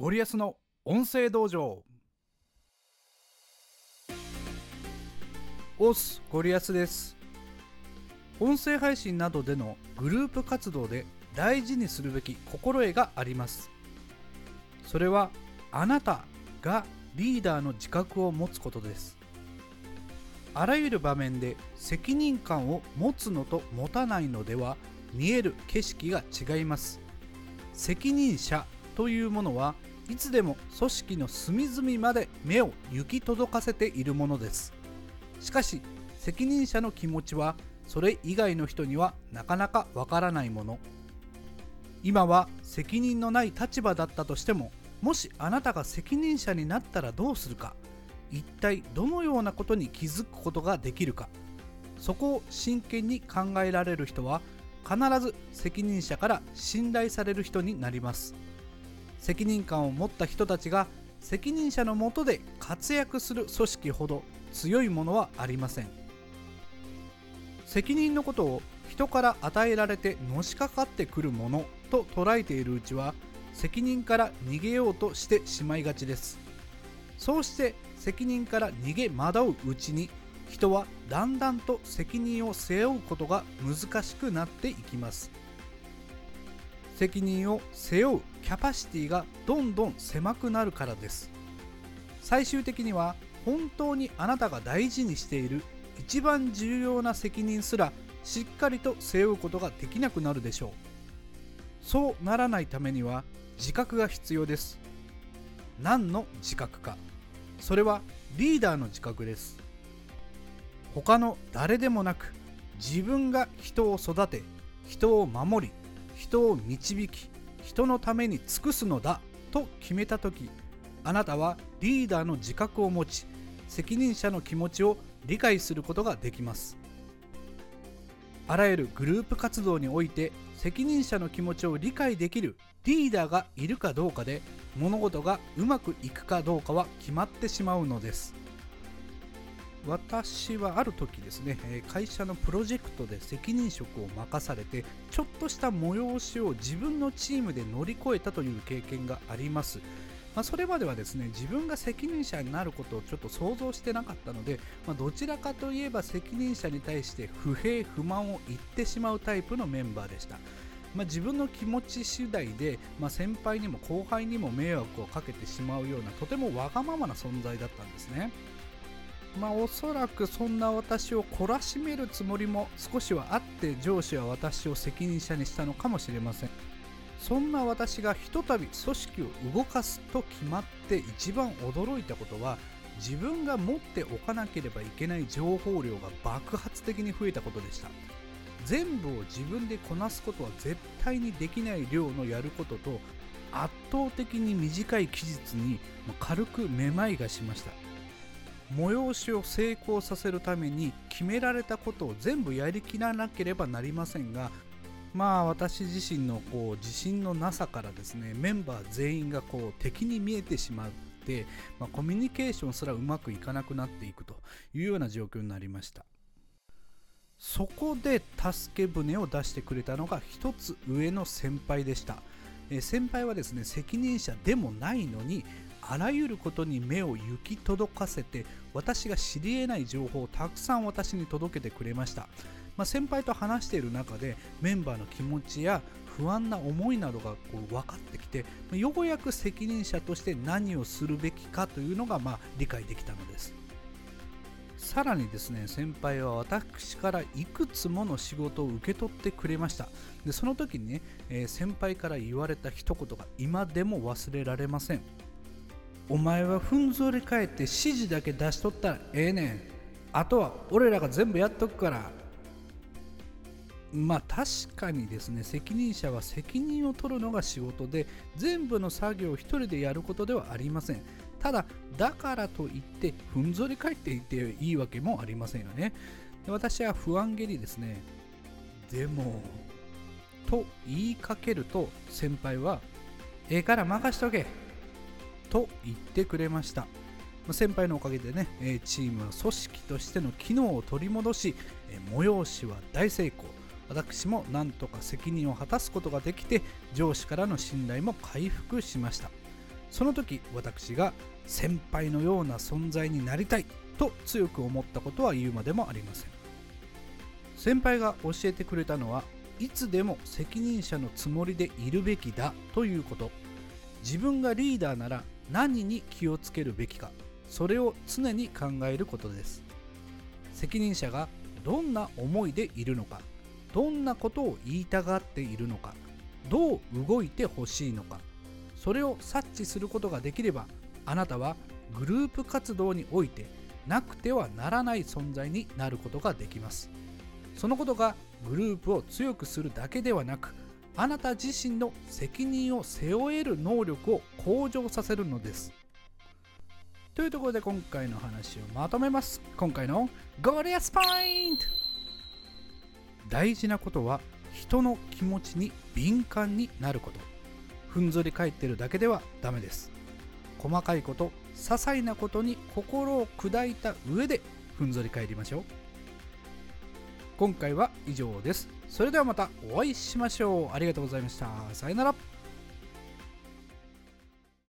ゴリアスの音声道場。オスゴリアスです。音声配信などでのグループ活動で大事にするべき心得があります。それはあなたがリーダーの自覚を持つことです。あらゆる場面で責任感を持つのと持たないのでは見える景色が違います。責任者というものはいつでも組織の隅々まで目を行き届かせているものです。しかし責任者の気持ちはそれ以外の人にはなかなかわからないもの。今は責任のない立場だったとしてももしあなたが責任者になったらどうするか。一体どのようなことに気づくことができるか。そこを真剣に考えられる人は必ず責任者から信頼される人になります。責任感を持った人たちが責任者のもとで活躍する組織ほど強いものはありません。責任のことを人から与えられてのしかかってくるものと捉えているうちは責任から逃げようとしてしまいがちです。そうして責任から逃げ惑ううちに人はだんだんと責任を背負うことが難しくなっていきます。責任を背負うキャパシティがどんどん狭くなるからです。最終的には本当にあなたが大事にしている一番重要な責任すらしっかりと背負うことができなくなるでしょう。そうならないためには自覚が必要です。何の自覚か。それはリーダーの自覚です。他の誰でもなく自分が人を育て人を守り人を導き人のために尽くすのだと決めた時あなたはリーダーの自覚を持ち責任者の気持ちを理解することができます。あらゆるグループ活動において責任者の気持ちを理解できるリーダーがいるかどうかで物事がうまくいくかどうかは決まってしまうのです。私はある時ですね会社のプロジェクトで責任職を任されてちょっとした催しを自分のチームで乗り越えたという経験がありますまあ、それまではですね自分が責任者になることをちょっと想像してなかったので、まあ、どちらかといえば責任者に対して不平不満を言ってしまうタイプのメンバーでした。まあ、自分の気持ち次第で、まあ、先輩にも後輩にも迷惑をかけてしまうようなとてもわがままな存在だったんですね。まあ、おそらくそんな私を懲らしめるつもりも少しはあって上司は私を責任者にしたのかもしれません。そんな私がひとたび組織を動かすと決まって一番驚いたことは自分が持っておかなければいけない情報量が爆発的に増えたことでした全部を自分でこなすことは絶対にできない量のやることと圧倒的に短い期日に軽くめまいがしました催しを成功させるために決められたことを全部やりきらなければなりませんがまあ私自身のこう自信のなさからですねメンバー全員がこう敵に見えてしまって、まあ、コミュニケーションすらうまくいかなくなっていくというような状況になりました。そこで助け舟を出してくれたのが一つ上の先輩でした。先輩はですね責任者でもないのにあらゆることに目を行き届かせて私が知り得ない情報をたくさん私に届けてくれました。まあ、先輩と話している中でメンバーの気持ちや不安な思いなどがこう分かってきてようやく責任者として何をするべきかというのがまあ理解できたのです。さらにですね先輩は私からいくつもの仕事を受け取ってくれました。でその時にね、えー、先輩から言われた一言が今でも忘れられません。お前はふんぞり返って指示だけ出しとったらええねん。あとは俺らが全部やっとくから。まあ確かにですね責任者は責任を取るのが仕事で全部の作業を1人でやることではありません。ただだからといってふんぞり返っていていいわけもありませんよね。で私は不安げにですねでもと言いかけると先輩はええから任しとけ。と言ってくれました。先輩のおかげでねチームは組織としての機能を取り戻し催しは大成功。私もなんとか責任を果たすことができて上司からの信頼も回復しました。その時私が先輩のような存在になりたいと強く思ったことは言うまでもありません。先輩が教えてくれたのはいつでも責任者のつもりでいるべきだということ。自分がリーダーなら何に気をつけるべきかそれを常に考えることです。責任者がどんな思いでいるのかどんなことを言いたがっているのかどう動いてほしいのかそれを察知することができればあなたはグループ活動においてなくてはならない存在になることができます。そのことがグループを強くするだけではなくあなた自身の責任を背負える能力を向上させるのです。というところで今回の話をまとめます。今回のゴリアスポイント。大事なことは人の気持ちに敏感になること。ふんぞり返ってるだけではダメです。細かいこと些細なことに心を砕いた上でふんぞり返りましょう。今回は以上です。それではまたお会いしましょう。ありがとうございました。さよなら。